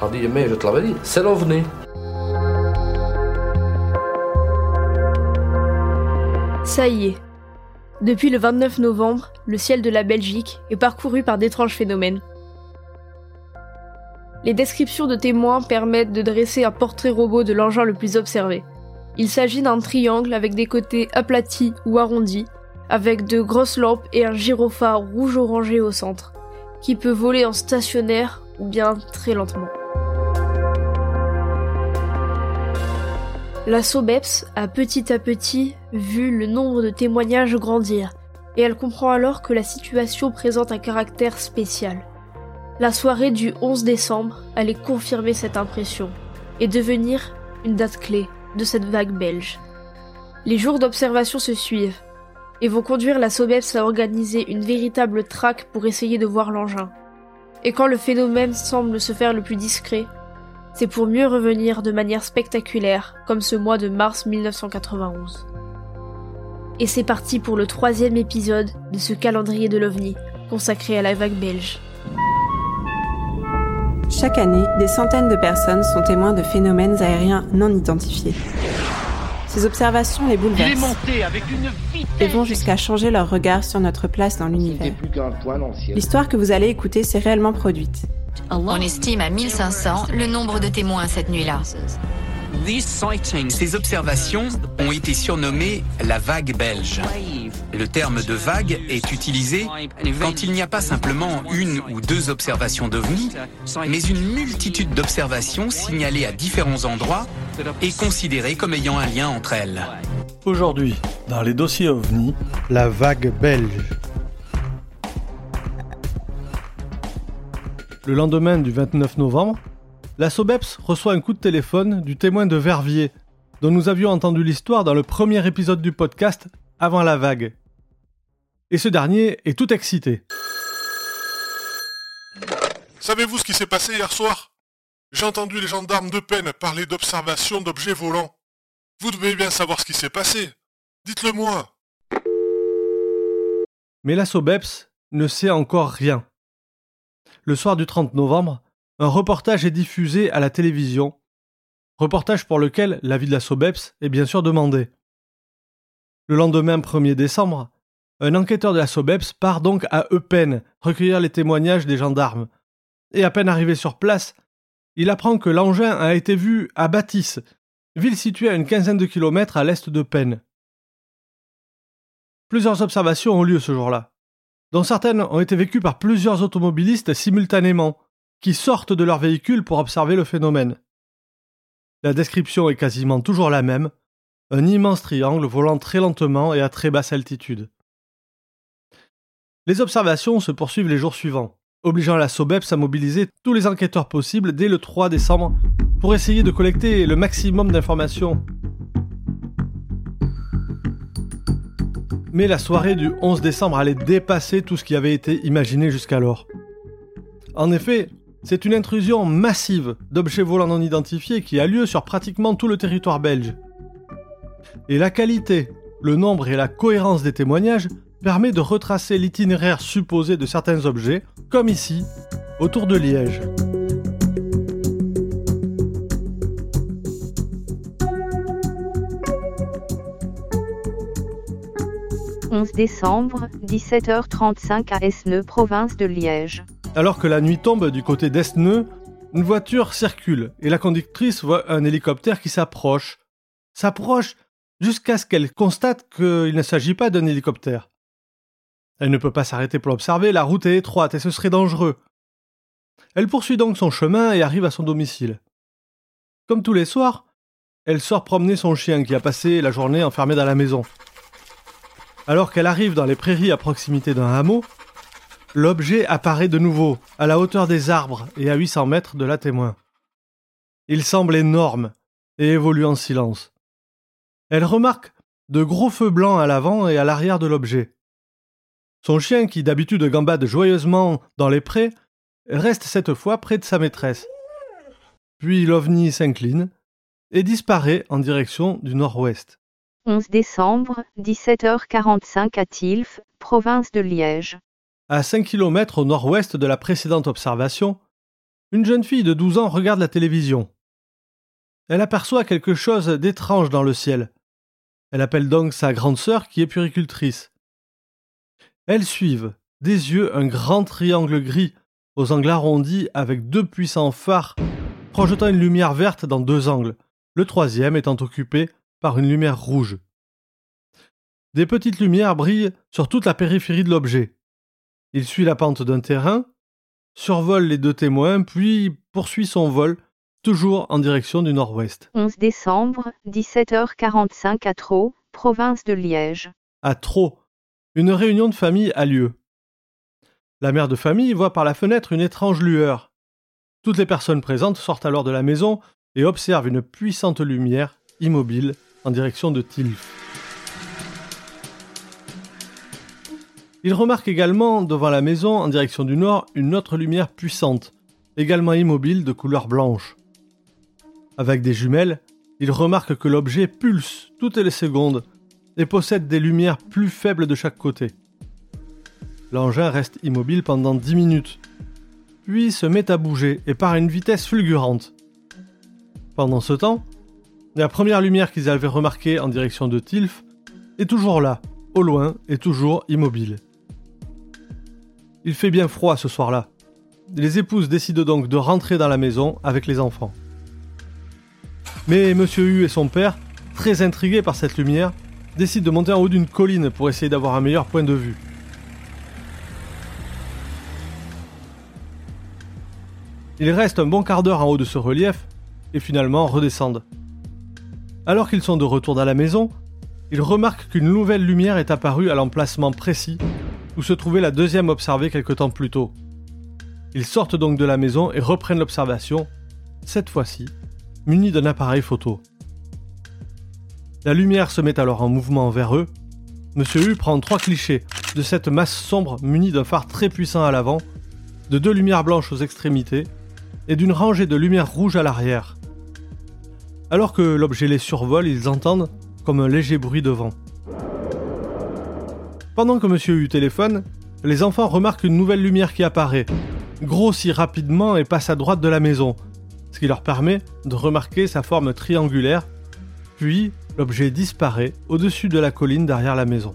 je te l'avais dit, c'est l'OVNI. Ça y est. Depuis le 29 novembre, le ciel de la Belgique est parcouru par d'étranges phénomènes. Les descriptions de témoins permettent de dresser un portrait robot de l'engin le plus observé. Il s'agit d'un triangle avec des côtés aplatis ou arrondis, avec de grosses lampes et un gyrophare rouge-orangé au centre, qui peut voler en stationnaire ou bien très lentement. La SOBEPS a petit à petit vu le nombre de témoignages grandir, et elle comprend alors que la situation présente un caractère spécial. La soirée du 11 décembre allait confirmer cette impression et devenir une date clé de cette vague belge. Les jours d'observation se suivent et vont conduire la SOBEPS à organiser une véritable traque pour essayer de voir l'engin. Et quand le phénomène semble se faire le plus discret, c'est pour mieux revenir de manière spectaculaire, comme ce mois de mars 1991. Et c'est parti pour le troisième épisode de ce calendrier de l'OVNI, consacré à la vague belge. Chaque année, des centaines de personnes sont témoins de phénomènes aériens non identifiés. Ces observations les bouleversent et vont jusqu'à changer leur regard sur notre place dans l'univers. L'histoire que vous allez écouter s'est réellement produite. On estime à 1500 le nombre de témoins cette nuit-là. Ces observations ont été surnommées la vague belge. Le terme de vague est utilisé quand il n'y a pas simplement une ou deux observations d'OVNI, mais une multitude d'observations signalées à différents endroits et considérées comme ayant un lien entre elles. Aujourd'hui, dans les dossiers OVNI, la vague belge. Le lendemain du 29 novembre, la SOBEPS reçoit un coup de téléphone du témoin de Verviers, dont nous avions entendu l'histoire dans le premier épisode du podcast Avant la vague. Et ce dernier est tout excité. Savez-vous ce qui s'est passé hier soir? J'ai entendu les gendarmes de peine parler d'observation d'objets volants. Vous devez bien savoir ce qui s'est passé. Dites-le moi. Mais la SOBEPS ne sait encore rien. Le soir du 30 novembre, un reportage est diffusé à la télévision, reportage pour lequel l'avis de la SOBEPS est bien sûr demandé. Le lendemain 1er décembre, un enquêteur de la SOBEPS part donc à Eupen recueillir les témoignages des gendarmes. Et à peine arrivé sur place, il apprend que l'engin a été vu à Bâtisse, ville située à une quinzaine de kilomètres à l'est d'Eupen. Plusieurs observations ont lieu ce jour-là, dont certaines ont été vécues par plusieurs automobilistes simultanément, qui sortent de leur véhicule pour observer le phénomène. La description est quasiment toujours la même, un immense triangle volant très lentement et à très basse altitude. Les observations se poursuivent les jours suivants, obligeant la SOBEPS à mobiliser tous les enquêteurs possibles dès le 3 décembre pour essayer de collecter le maximum d'informations. Mais la soirée du 11 décembre allait dépasser tout ce qui avait été imaginé jusqu'alors. En effet, c'est une intrusion massive d'objets volants non identifiés qui a lieu sur pratiquement tout le territoire belge. Et la qualité, le nombre et la cohérence des témoignages permet de retracer l'itinéraire supposé de certains objets, comme ici, autour de Liège. « 11 décembre, 17h35 à Esneux, province de Liège. Alors que la nuit tombe du côté d'Esneux, une voiture circule et la conductrice voit un hélicoptère qui s'approche. S'approche jusqu'à ce qu'elle constate qu'il ne s'agit pas d'un hélicoptère. Elle ne peut pas s'arrêter pour l'observer, la route est étroite et ce serait dangereux. Elle poursuit donc son chemin et arrive à son domicile. Comme tous les soirs, elle sort promener son chien qui a passé la journée enfermé dans la maison. Alors qu'elle arrive dans les prairies à proximité d'un hameau, l'objet apparaît de nouveau, à la hauteur des arbres et à 800 mètres de la témoin. Il semble énorme et évolue en silence. Elle remarque de gros feux blancs à l'avant et à l'arrière de l'objet. Son chien, qui d'habitude gambade joyeusement dans les prés, reste cette fois près de sa maîtresse. Puis l'ovni s'incline et disparaît en direction du nord-ouest. 11 décembre, 17h45 à Tilf, province de Liège. À 5 km au nord-ouest de la précédente observation, Une jeune fille de 12 ans regarde la télévision. Elle aperçoit quelque chose d'étrange dans le ciel. Elle appelle donc sa grande sœur qui est puricultrice. Elles suivent, des yeux, un grand triangle gris aux angles arrondis avec deux puissants phares projetant une lumière verte dans deux angles, le troisième étant occupé par une lumière rouge. Des petites lumières brillent sur toute la périphérie de l'objet. Il suit la pente d'un terrain, survole les deux témoins, puis poursuit son vol, toujours en direction du nord-ouest. 11 décembre, 17h45 à Trot, province de Liège. À Trot, une réunion de famille a lieu. La mère de famille voit par la fenêtre une étrange lueur. Toutes les personnes présentes sortent alors de la maison et observent une puissante lumière, immobile, en direction de Tilf. Il remarque également devant la maison, en direction du nord, une autre lumière puissante, également immobile de couleur blanche. Avec des jumelles, il remarque que l'objet pulse toutes les secondes et possède des lumières plus faibles de chaque côté. L'engin reste immobile pendant 10 minutes, puis se met à bouger et part à une vitesse fulgurante. Pendant ce temps, la première lumière qu'ils avaient remarquée en direction de Tilf est toujours là, au loin et toujours immobile. Il fait bien froid ce soir-là. Les épouses décident donc de rentrer dans la maison avec les enfants. Mais Monsieur Hu et son père, très intrigués par cette lumière, décident de monter en haut d'une colline pour essayer d'avoir un meilleur point de vue. Ils restent un bon quart d'heure en haut de ce relief et finalement redescendent. Alors qu'ils sont de retour dans la maison, ils remarquent qu'une nouvelle lumière est apparue à l'emplacement précis où se trouvait la deuxième observée quelque temps plus tôt. Ils sortent donc de la maison et reprennent l'observation, cette fois-ci, munis d'un appareil photo. La lumière se met alors en mouvement vers eux. Monsieur U prend trois clichés de cette masse sombre munie d'un phare très puissant à l'avant, de deux lumières blanches aux extrémités et d'une rangée de lumières rouges à l'arrière. Alors que l'objet les survole, ils entendent comme un léger bruit de vent. Pendant que Monsieur U téléphone, les enfants remarquent une nouvelle lumière qui apparaît, grossit rapidement et passe à droite de la maison, ce qui leur permet de remarquer sa forme triangulaire, puis l'objet disparaît au-dessus de la colline derrière la maison.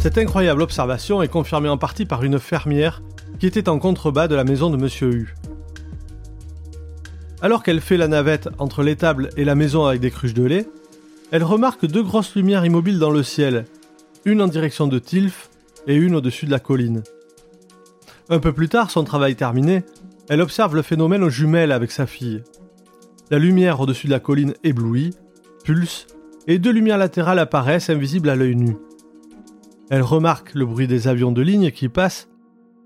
Cette incroyable observation est confirmée en partie par une fermière qui était en contrebas de la maison de Monsieur U. Alors qu'elle fait la navette entre l'étable et la maison avec des cruches de lait, elle remarque deux grosses lumières immobiles dans le ciel, une en direction de Tilf et une au-dessus de la colline. Un peu plus tard, son travail terminé, elle observe le phénomène aux jumelles avec sa fille. La lumière au-dessus de la colline éblouit, pulse, et deux lumières latérales apparaissent invisibles à l'œil nu. Elle remarque le bruit des avions de ligne qui passent.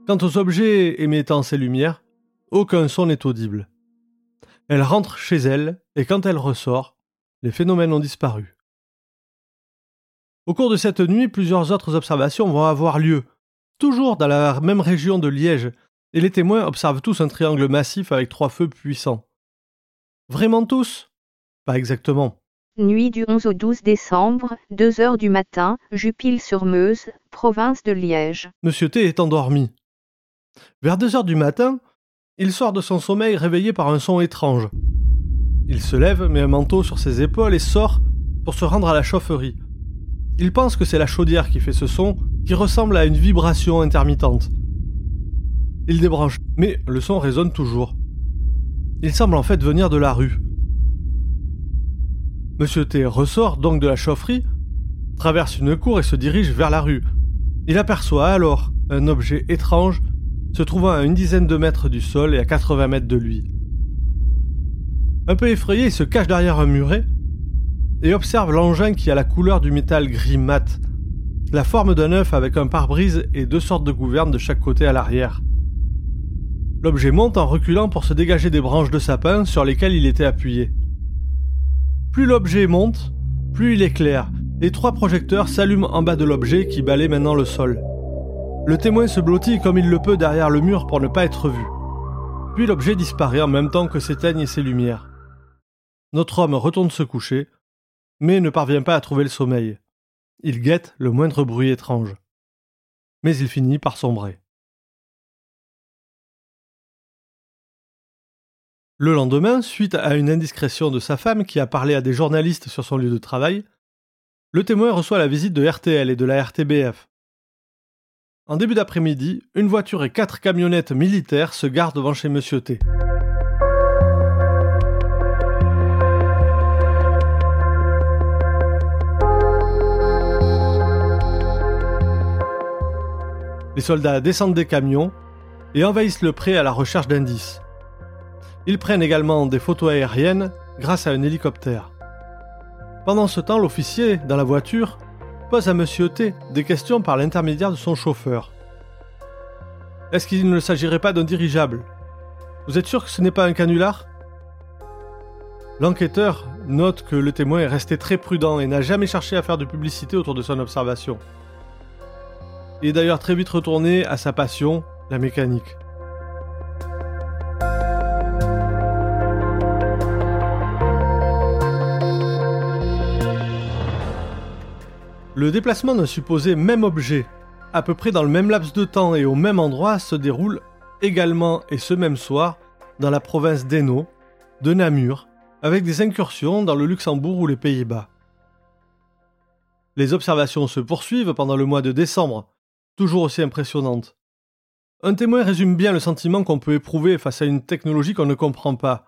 Quant aux objets émettant ces lumières, aucun son n'est audible. Elle rentre chez elle et quand elle ressort, les phénomènes ont disparu. Au cours de cette nuit, plusieurs autres observations vont avoir lieu, toujours dans la même région de Liège, et les témoins observent tous un triangle massif avec trois feux puissants. Vraiment tous? Pas exactement. Nuit du 11 au 12 décembre, 2 heures du matin, Jupille-sur-Meuse, province de Liège. Monsieur T est endormi. Vers 2 heures du matin, il sort de son sommeil réveillé par un son étrange. Il se lève, met un manteau sur ses épaules et sort pour se rendre à la chaufferie. Il pense que c'est la chaudière qui fait ce son, qui ressemble à une vibration intermittente. Il débranche, mais le son résonne toujours. Il semble en fait venir de la rue. Monsieur T ressort donc de la chaufferie, traverse une cour et se dirige vers la rue. Il aperçoit alors un objet étrange se trouvant à une dizaine de mètres du sol et à 80 mètres de lui. Un peu effrayé, il se cache derrière un muret et observe l'engin qui a la couleur du métal gris mat, la forme d'un œuf avec un pare-brise et deux sortes de gouvernes de chaque côté à l'arrière. L'objet monte en reculant pour se dégager des branches de sapin sur lesquelles il était appuyé. Plus l'objet monte, plus il éclaire, et trois projecteurs s'allument en bas de l'objet qui balaie maintenant le sol. Le témoin se blottit comme il le peut derrière le mur pour ne pas être vu. Puis l'objet disparaît en même temps que s'éteignent ses lumières. Notre homme retourne se coucher, mais ne parvient pas à trouver le sommeil. Il guette le moindre bruit étrange. mais il finit par sombrer. Le lendemain, suite à une indiscrétion de sa femme qui a parlé à des journalistes sur son lieu de travail, le témoin reçoit la visite de RTL et de la RTBF. En début d'après-midi, une voiture et quatre camionnettes militaires se gardent devant chez Monsieur T. Les soldats descendent des camions et envahissent le pré à la recherche d'indices. Ils prennent également des photos aériennes grâce à un hélicoptère. Pendant ce temps, l'officier, dans la voiture, à Monsieur T des questions par l'intermédiaire de son chauffeur. Est-ce qu'il ne s'agirait pas d'un dirigeable? Vous êtes sûr que ce n'est pas un canular? L'enquêteur note que le témoin est resté très prudent et n'a jamais cherché à faire de publicité autour de son observation. Il est d'ailleurs très vite retourné à sa passion, la mécanique. Le déplacement d'un supposé même objet, à peu près dans le même laps de temps et au même endroit, se déroule également et ce même soir dans la province d'Hainaut, de Namur, avec des incursions dans le Luxembourg ou les Pays-Bas. Les observations se poursuivent pendant le mois de décembre, toujours aussi impressionnantes. Un témoin résume bien le sentiment qu'on peut éprouver face à une technologie qu'on ne comprend pas.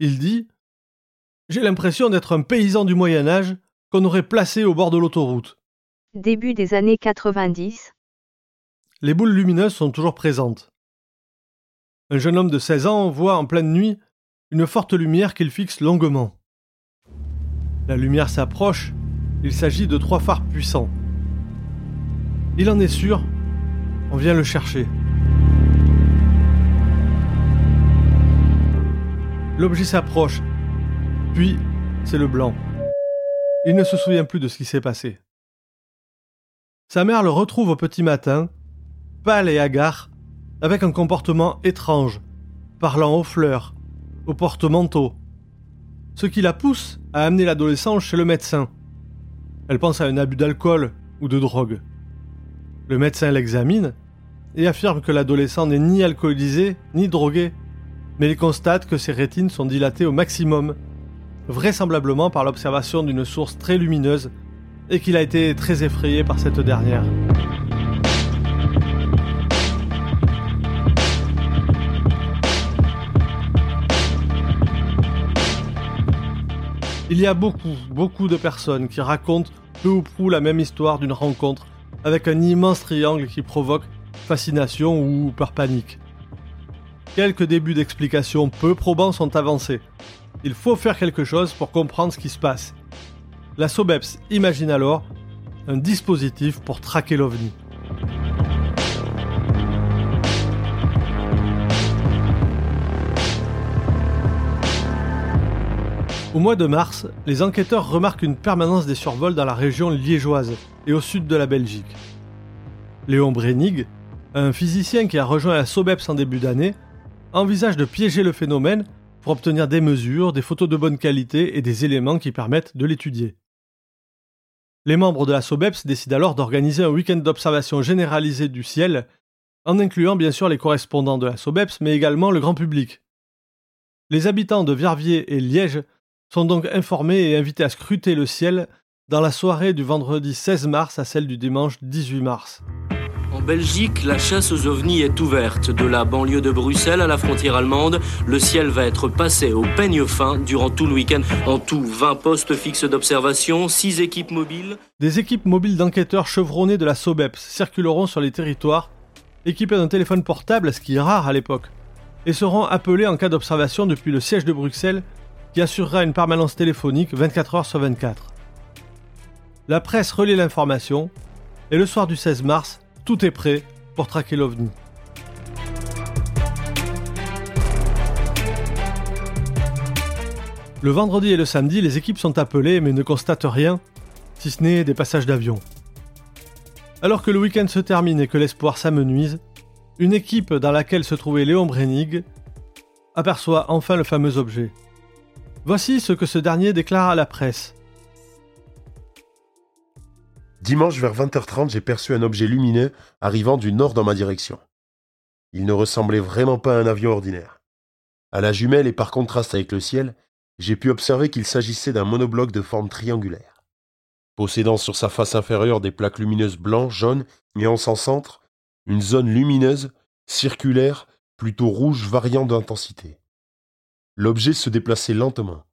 Il dit J'ai l'impression d'être un paysan du Moyen Âge qu'on aurait placé au bord de l'autoroute. Début des années 90. Les boules lumineuses sont toujours présentes. Un jeune homme de 16 ans voit en pleine nuit une forte lumière qu'il fixe longuement. La lumière s'approche, il s'agit de trois phares puissants. Il en est sûr, on vient le chercher. L'objet s'approche, puis c'est le blanc. Il ne se souvient plus de ce qui s'est passé. Sa mère le retrouve au petit matin, pâle et hagard, avec un comportement étrange, parlant aux fleurs, au porte-manteau, ce qui la pousse à amener l'adolescent chez le médecin. Elle pense à un abus d'alcool ou de drogue. Le médecin l'examine et affirme que l'adolescent n'est ni alcoolisé ni drogué, mais il constate que ses rétines sont dilatées au maximum vraisemblablement par l'observation d'une source très lumineuse, et qu'il a été très effrayé par cette dernière. Il y a beaucoup, beaucoup de personnes qui racontent peu ou prou la même histoire d'une rencontre avec un immense triangle qui provoque fascination ou peur panique. Quelques débuts d'explication peu probants sont avancés, il faut faire quelque chose pour comprendre ce qui se passe. La SOBEPS imagine alors un dispositif pour traquer l'OVNI. Au mois de mars, les enquêteurs remarquent une permanence des survols dans la région liégeoise et au sud de la Belgique. Léon Brenig, un physicien qui a rejoint la SOBEPS en début d'année, envisage de piéger le phénomène pour obtenir des mesures, des photos de bonne qualité et des éléments qui permettent de l'étudier. Les membres de la SOBEPS décident alors d'organiser un week-end d'observation généralisée du ciel, en incluant bien sûr les correspondants de la SOBEPS, mais également le grand public. Les habitants de Verviers et Liège sont donc informés et invités à scruter le ciel dans la soirée du vendredi 16 mars à celle du dimanche 18 mars. Belgique, la chasse aux ovnis est ouverte. De la banlieue de Bruxelles à la frontière allemande, le ciel va être passé au peigne fin durant tout le week-end. En tout, 20 postes fixes d'observation, 6 équipes mobiles. Des équipes mobiles d'enquêteurs chevronnés de la SOBEPS circuleront sur les territoires, équipés d'un téléphone portable, ce qui est rare à l'époque, et seront appelés en cas d'observation depuis le siège de Bruxelles, qui assurera une permanence téléphonique 24 heures sur 24. La presse relaie l'information, et le soir du 16 mars, tout est prêt pour traquer l'OVNI. Le vendredi et le samedi, les équipes sont appelées mais ne constatent rien, si ce n'est des passages d'avion. Alors que le week-end se termine et que l'espoir s'amenuise, une équipe dans laquelle se trouvait Léon Brenig aperçoit enfin le fameux objet. Voici ce que ce dernier déclare à la presse. Dimanche vers 20h30, j'ai perçu un objet lumineux arrivant du nord dans ma direction. Il ne ressemblait vraiment pas à un avion ordinaire. À la jumelle et par contraste avec le ciel, j'ai pu observer qu'il s'agissait d'un monobloc de forme triangulaire. Possédant sur sa face inférieure des plaques lumineuses blancs, jaunes et en son centre, une zone lumineuse, circulaire, plutôt rouge variant d'intensité. L'objet se déplaçait lentement.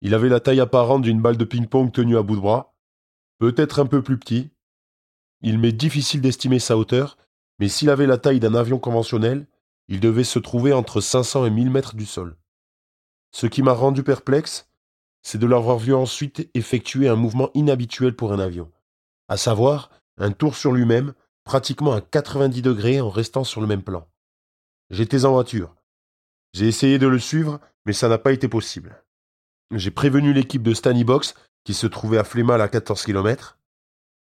Il avait la taille apparente d'une balle de ping-pong tenue à bout de bras, peut-être un peu plus petit. Il m'est difficile d'estimer sa hauteur, mais s'il avait la taille d'un avion conventionnel, il devait se trouver entre 500 et 1000 mètres du sol. Ce qui m'a rendu perplexe, c'est de l'avoir vu ensuite effectuer un mouvement inhabituel pour un avion, à savoir un tour sur lui-même, pratiquement à 90 degrés en restant sur le même plan. J'étais en voiture. J'ai essayé de le suivre, mais ça n'a pas été possible. J'ai prévenu l'équipe de Stanny Box, qui se trouvait à Flémal à 14 km.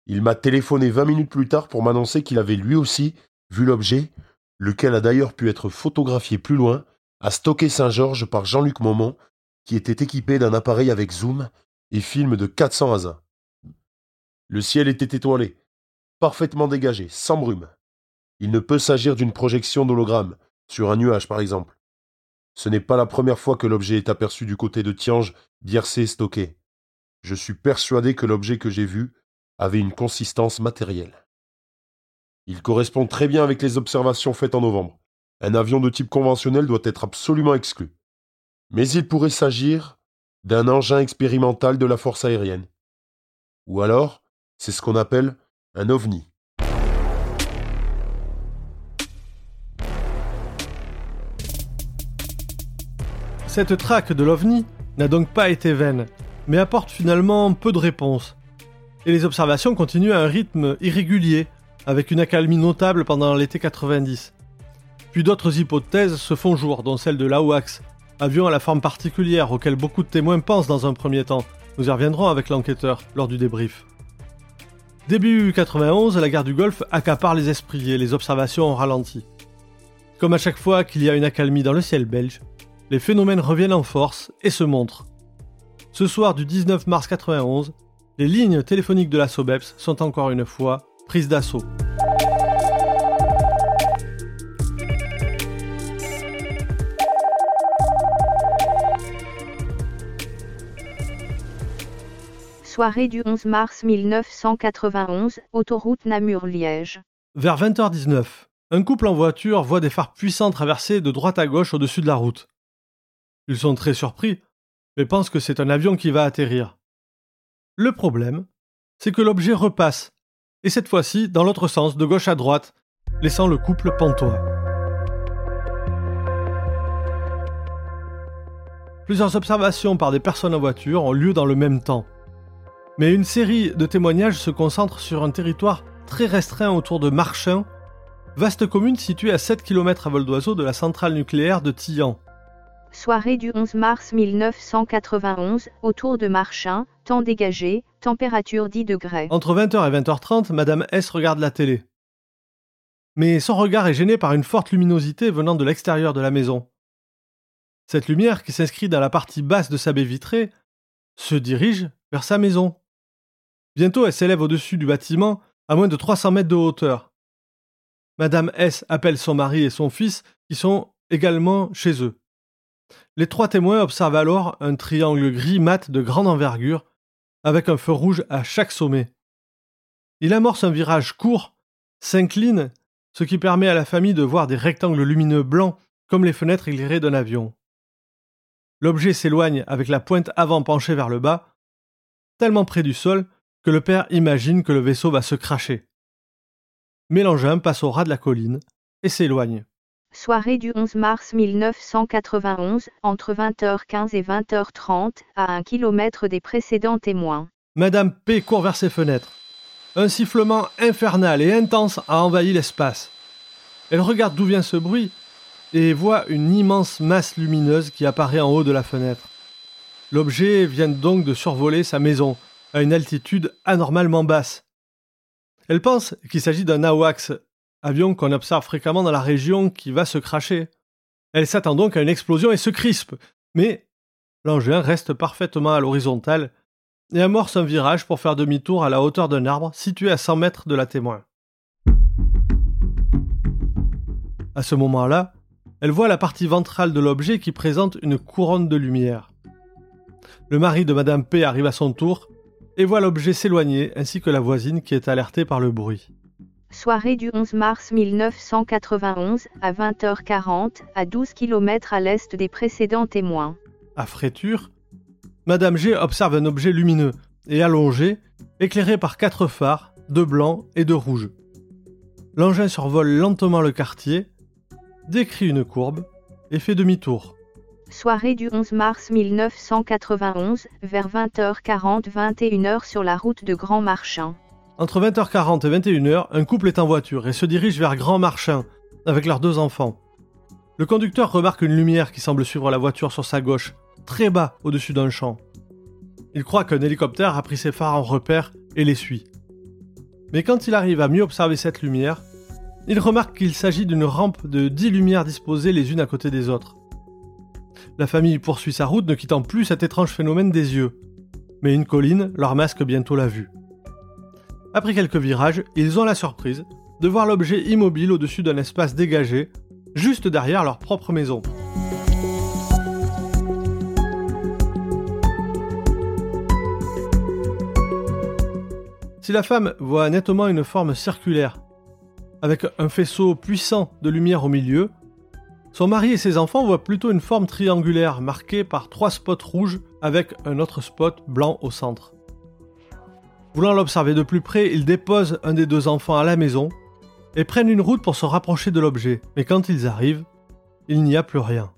Il m'a téléphoné 20 minutes plus tard pour m'annoncer qu'il avait lui aussi vu l'objet, lequel a d'ailleurs pu être photographié plus loin, à Stocké-Saint-Georges par Jean-Luc Momont, qui était équipé d'un appareil avec zoom et film de 400 ASA. Le ciel était étoilé, parfaitement dégagé, sans brume. Il ne peut s'agir d'une projection d'hologramme, sur un nuage par exemple. Ce n'est pas la première fois que l'objet est aperçu du côté de Tiange, Biercé, Stocké. Je suis persuadé que l'objet que j'ai vu avait une consistance matérielle. Il correspond très bien avec les observations faites en novembre. Un avion de type conventionnel doit être absolument exclu. Mais il pourrait s'agir d'un engin expérimental de la force aérienne. Ou alors, c'est ce qu'on appelle un ovni. Cette traque de l'OVNI n'a donc pas été vaine, mais apporte finalement peu de réponses. Et les observations continuent à un rythme irrégulier, avec une accalmie notable pendant l'été 90. Puis d'autres hypothèses se font jour, dont celle de l'AWACS, avion à la forme particulière auquel beaucoup de témoins pensent dans un premier temps. Nous y reviendrons avec l'enquêteur lors du débrief. Début 91, la guerre du Golfe accapare les esprits et les observations ont ralenti. Comme à chaque fois qu'il y a une accalmie dans le ciel belge, les phénomènes reviennent en force et se montrent. Ce soir du 19 mars 91, les lignes téléphoniques de la SOBEPS sont encore une fois prises d'assaut. Soirée du 11 mars 1991, autoroute Namur-Liège. Vers 20h19, un couple en voiture voit des phares puissants traverser de droite à gauche au-dessus de la route. Ils sont très surpris, mais pensent que c'est un avion qui va atterrir. Le problème, c'est que l'objet repasse, et cette fois-ci dans l'autre sens, de gauche à droite, laissant le couple pantois. Plusieurs observations par des personnes en voiture ont lieu dans le même temps. Mais une série de témoignages se concentre sur un territoire très restreint autour de Marchin, vaste commune située à 7 km à vol d'oiseau de la centrale nucléaire de Tillan. Soirée du 11 mars 1991, autour de Marchin, temps dégagé, température 10 degrés. Entre 20h et 20h30, Madame S regarde la télé. Mais son regard est gêné par une forte luminosité venant de l'extérieur de la maison. Cette lumière, qui s'inscrit dans la partie basse de sa baie vitrée, se dirige vers sa maison. Bientôt, elle s'élève au-dessus du bâtiment, à moins de 300 mètres de hauteur. Madame S appelle son mari et son fils, qui sont également chez eux. Les trois témoins observent alors un triangle gris mat de grande envergure, avec un feu rouge à chaque sommet. Il amorce un virage court, s'incline, ce qui permet à la famille de voir des rectangles lumineux blancs comme les fenêtres éclairées d'un avion. L'objet s'éloigne avec la pointe avant penchée vers le bas, tellement près du sol que le père imagine que le vaisseau va se cracher. Mais l'engin passe au ras de la colline et s'éloigne. Soirée du 11 mars 1991, entre 20h15 et 20h30, à un kilomètre des précédents témoins. Madame P court vers ses fenêtres. Un sifflement infernal et intense a envahi l'espace. Elle regarde d'où vient ce bruit et voit une immense masse lumineuse qui apparaît en haut de la fenêtre. L'objet vient donc de survoler sa maison à une altitude anormalement basse. Elle pense qu'il s'agit d'un AWACS, avion qu'on observe fréquemment dans la région qui va se cracher. Elle s'attend donc à une explosion et se crispe, mais l'engin reste parfaitement à l'horizontale et amorce un virage pour faire demi-tour à la hauteur d'un arbre situé à 100 mètres de la témoin. À ce moment-là, elle voit la partie ventrale de l'objet qui présente une couronne de lumière. Le mari de Madame P arrive à son tour et voit l'objet s'éloigner ainsi que la voisine qui est alertée par le bruit. Soirée du 11 mars 1991 à 20h40 à 12 km à l'est des précédents témoins. À Fréture, Madame G observe un objet lumineux et allongé, éclairé par quatre phares, de blanc et de rouge. L'engin survole lentement le quartier, décrit une courbe et fait demi-tour. Soirée du 11 mars 1991, vers 20h40 21h sur la route de Grand Marchand. Entre 20h40 et 21h, un couple est en voiture et se dirige vers Grand Marchand avec leurs deux enfants. Le conducteur remarque une lumière qui semble suivre la voiture sur sa gauche, très bas au-dessus d'un champ. Il croit qu'un hélicoptère a pris ses phares en repère et les suit. Mais quand il arrive à mieux observer cette lumière, il remarque qu'il s'agit d'une rampe de 10 lumières disposées les unes à côté des autres. La famille poursuit sa route ne quittant plus cet étrange phénomène des yeux. Mais une colline leur masque bientôt la vue. Après quelques virages, ils ont la surprise de voir l'objet immobile au-dessus d'un espace dégagé, juste derrière leur propre maison. Si la femme voit nettement une forme circulaire, avec un faisceau puissant de lumière au milieu, son mari et ses enfants voient plutôt une forme triangulaire marquée par trois spots rouges avec un autre spot blanc au centre. Voulant l'observer de plus près, ils déposent un des deux enfants à la maison et prennent une route pour se rapprocher de l'objet, mais quand ils arrivent, il n'y a plus rien.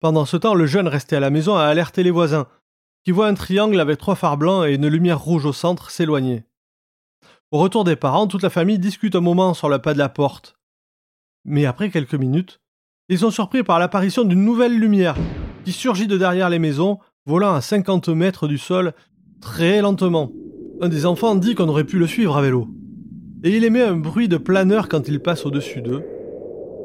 Pendant ce temps, le jeune resté à la maison a alerté les voisins, qui voient un triangle avec trois phares blancs et une lumière rouge au centre s'éloigner. Au retour des parents, toute la famille discute un moment sur le pas de la porte, mais après quelques minutes, ils sont surpris par l'apparition d'une nouvelle lumière qui surgit de derrière les maisons, volant à 50 mètres du sol très lentement. Un des enfants dit qu'on aurait pu le suivre à vélo. Et il émet un bruit de planeur quand il passe au-dessus d'eux.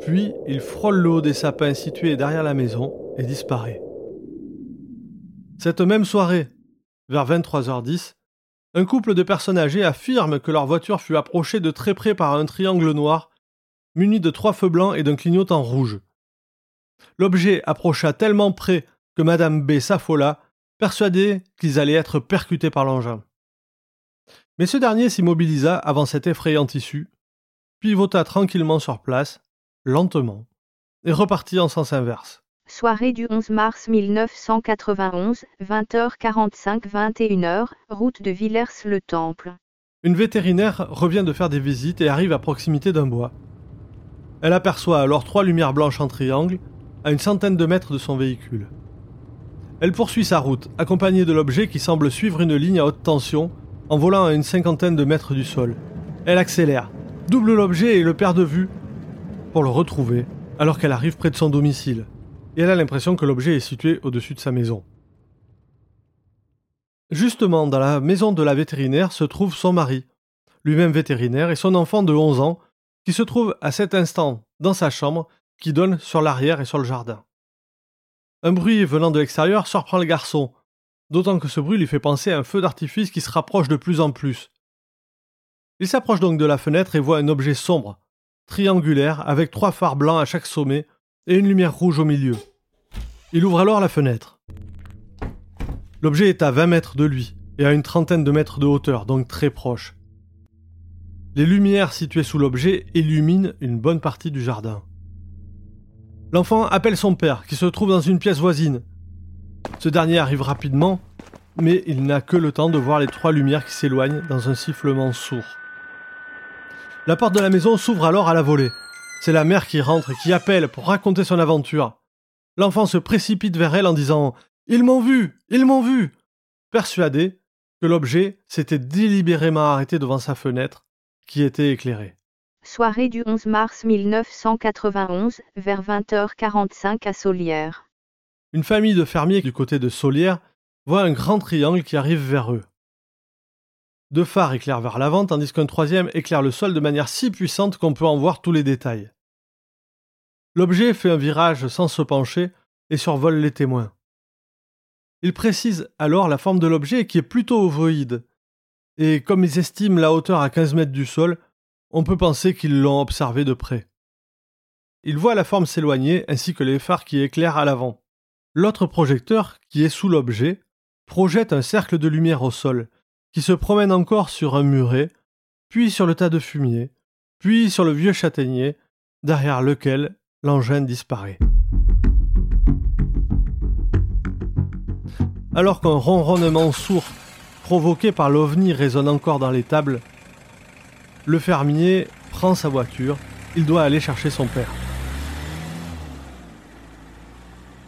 Puis il frôle le haut des sapins situés derrière la maison et disparaît. Cette même soirée, vers 23h10, un couple de personnes âgées affirme que leur voiture fut approchée de très près par un triangle noir muni de trois feux blancs et d'un clignotant rouge. L'objet approcha tellement près que Madame B s'affola, persuadée qu'ils allaient être percutés par l'engin. Mais ce dernier s'immobilisa avant cette effrayante issue, pivota tranquillement sur place, lentement, et repartit en sens inverse. Soirée du 11 mars 1991, 20h45 21h, route de Villers-le-Temple. Une vétérinaire revient de faire des visites et arrive à proximité d'un bois. Elle aperçoit alors trois lumières blanches en triangle, à une centaine de mètres de son véhicule. Elle poursuit sa route, accompagnée de l'objet qui semble suivre une ligne à haute tension, en volant à une cinquantaine de mètres du sol. Elle accélère, double l'objet et le perd de vue, pour le retrouver, alors qu'elle arrive près de son domicile, et elle a l'impression que l'objet est situé au-dessus de sa maison. Justement, dans la maison de la vétérinaire se trouve son mari, lui-même vétérinaire, et son enfant de 11 ans, qui se trouve à cet instant dans sa chambre qui donne sur l'arrière et sur le jardin. Un bruit venant de l'extérieur surprend le garçon, d'autant que ce bruit lui fait penser à un feu d'artifice qui se rapproche de plus en plus. Il s'approche donc de la fenêtre et voit un objet sombre, triangulaire, avec trois phares blancs à chaque sommet et une lumière rouge au milieu. Il ouvre alors la fenêtre. L'objet est à 20 mètres de lui et à une trentaine de mètres de hauteur, donc très proche. Les lumières situées sous l'objet illuminent une bonne partie du jardin. L'enfant appelle son père, qui se trouve dans une pièce voisine. Ce dernier arrive rapidement, mais il n'a que le temps de voir les trois lumières qui s'éloignent dans un sifflement sourd. La porte de la maison s'ouvre alors à la volée. C'est la mère qui rentre et qui appelle pour raconter son aventure. L'enfant se précipite vers elle en disant ⁇ Ils m'ont vu Ils m'ont vu !⁇ persuadé que l'objet s'était délibérément arrêté devant sa fenêtre qui était éclairé. Soirée du 11 mars 1991, vers 20h45 à Solière. Une famille de fermiers du côté de Solière voit un grand triangle qui arrive vers eux. Deux phares éclairent vers l'avant, tandis qu'un troisième éclaire le sol de manière si puissante qu'on peut en voir tous les détails. L'objet fait un virage sans se pencher et survole les témoins. Ils précisent alors la forme de l'objet qui est plutôt ovoïde. Et comme ils estiment la hauteur à 15 mètres du sol, on peut penser qu'ils l'ont observé de près. Ils voient la forme s'éloigner ainsi que les phares qui éclairent à l'avant. L'autre projecteur, qui est sous l'objet, projette un cercle de lumière au sol, qui se promène encore sur un muret, puis sur le tas de fumier, puis sur le vieux châtaignier, derrière lequel l'engin disparaît. Alors qu'un ronronnement sourd provoqué par l'ovni résonne encore dans les tables, le fermier prend sa voiture, il doit aller chercher son père.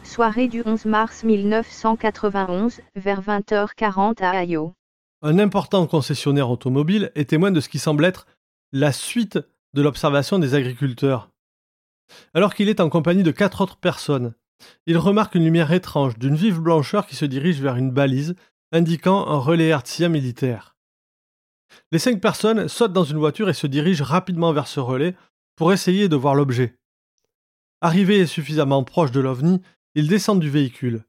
Soirée du 11 mars 1991, vers 20h40 à Ayo. Un important concessionnaire automobile est témoin de ce qui semble être la suite de l'observation des agriculteurs. Alors qu'il est en compagnie de quatre autres personnes, il remarque une lumière étrange d'une vive blancheur qui se dirige vers une balise indiquant un relais hertzien militaire. Les cinq personnes sautent dans une voiture et se dirigent rapidement vers ce relais pour essayer de voir l'objet. Arrivés suffisamment proche de l'OVNI, ils descendent du véhicule.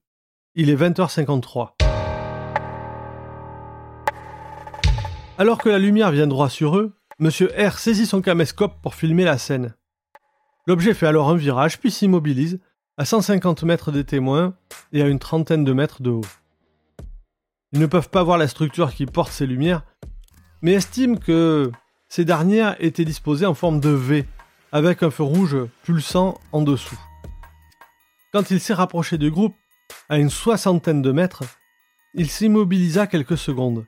Il est 20h53. Alors que la lumière vient droit sur eux, M. R saisit son caméscope pour filmer la scène. L'objet fait alors un virage puis s'immobilise à 150 mètres des témoins et à une trentaine de mètres de haut. Ils ne peuvent pas voir la structure qui porte ces lumières, mais estiment que ces dernières étaient disposées en forme de V, avec un feu rouge pulsant en dessous. Quand il s'est rapproché du groupe, à une soixantaine de mètres, il s'immobilisa quelques secondes.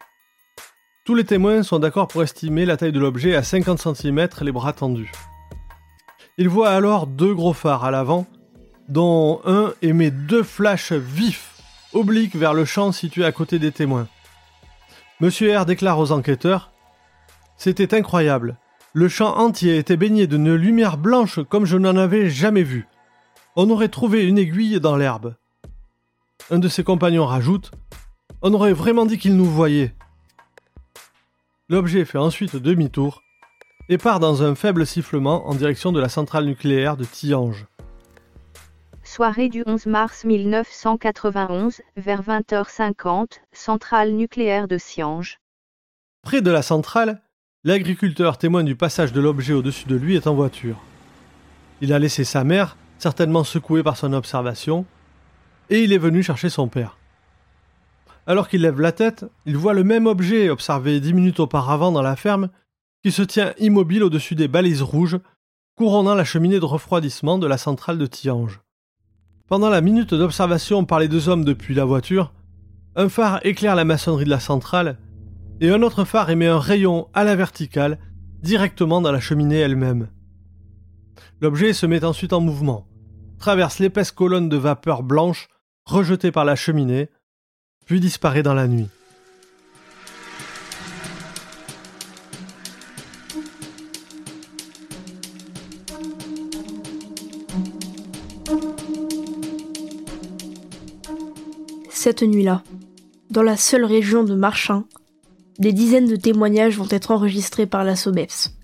Tous les témoins sont d'accord pour estimer la taille de l'objet à 50 cm les bras tendus. Il voit alors deux gros phares à l'avant dont un émet deux flashs vifs, obliques vers le champ situé à côté des témoins. Monsieur R déclare aux enquêteurs C'était incroyable. Le champ entier était baigné d'une lumière blanche comme je n'en avais jamais vu. On aurait trouvé une aiguille dans l'herbe. Un de ses compagnons rajoute On aurait vraiment dit qu'il nous voyait. L'objet fait ensuite demi-tour et part dans un faible sifflement en direction de la centrale nucléaire de Tillange. Soirée du 11 mars 1991, vers 20h50, centrale nucléaire de Siange. Près de la centrale, l'agriculteur témoin du passage de l'objet au-dessus de lui est en voiture. Il a laissé sa mère, certainement secouée par son observation, et il est venu chercher son père. Alors qu'il lève la tête, il voit le même objet observé dix minutes auparavant dans la ferme, qui se tient immobile au-dessus des balises rouges, couronnant la cheminée de refroidissement de la centrale de Tillange. Pendant la minute d'observation par les deux hommes depuis la voiture, un phare éclaire la maçonnerie de la centrale et un autre phare émet un rayon à la verticale directement dans la cheminée elle-même. L'objet se met ensuite en mouvement, traverse l'épaisse colonne de vapeur blanche rejetée par la cheminée, puis disparaît dans la nuit. Cette nuit-là, dans la seule région de Marchin, des dizaines de témoignages vont être enregistrés par la SOBEPS.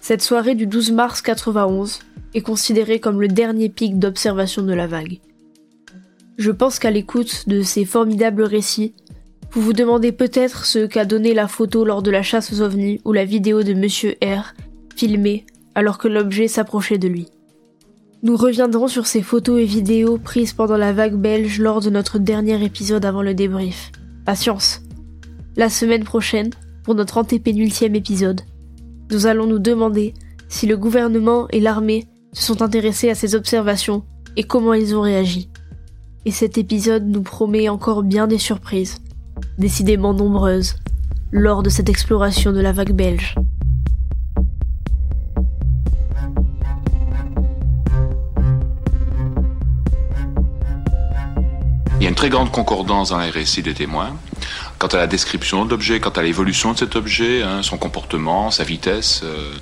Cette soirée du 12 mars 91 est considérée comme le dernier pic d'observation de la vague. Je pense qu'à l'écoute de ces formidables récits, vous vous demandez peut-être ce qu'a donné la photo lors de la chasse aux ovnis ou la vidéo de Monsieur R, filmée alors que l'objet s'approchait de lui. Nous reviendrons sur ces photos et vidéos prises pendant la vague belge lors de notre dernier épisode avant le débrief. Patience. La semaine prochaine, pour notre antépénultième épisode, nous allons nous demander si le gouvernement et l'armée se sont intéressés à ces observations et comment ils ont réagi. Et cet épisode nous promet encore bien des surprises, décidément nombreuses, lors de cette exploration de la vague belge. Il y a une très grande concordance dans les récits des témoins quant à la description de l'objet, quant à l'évolution de cet objet, hein, son comportement, sa vitesse, euh,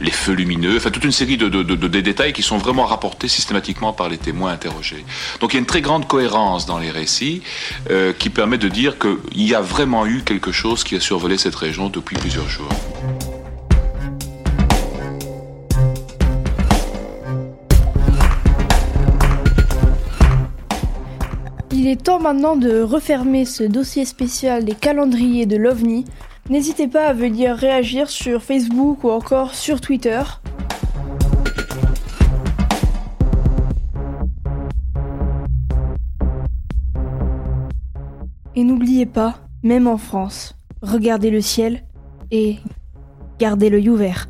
les feux lumineux, enfin toute une série de, détails qui sont vraiment rapportés systématiquement par les témoins interrogés. Donc il y a une très grande cohérence dans les récits euh, qui permet de dire qu'il y a vraiment eu quelque chose qui a survolé cette région depuis plusieurs jours. Il est temps maintenant de refermer ce dossier spécial des calendriers de l'OVNI. N'hésitez pas à venir réagir sur Facebook ou encore sur Twitter. Et n'oubliez pas, même en France, regardez le ciel et gardez l'œil ouvert.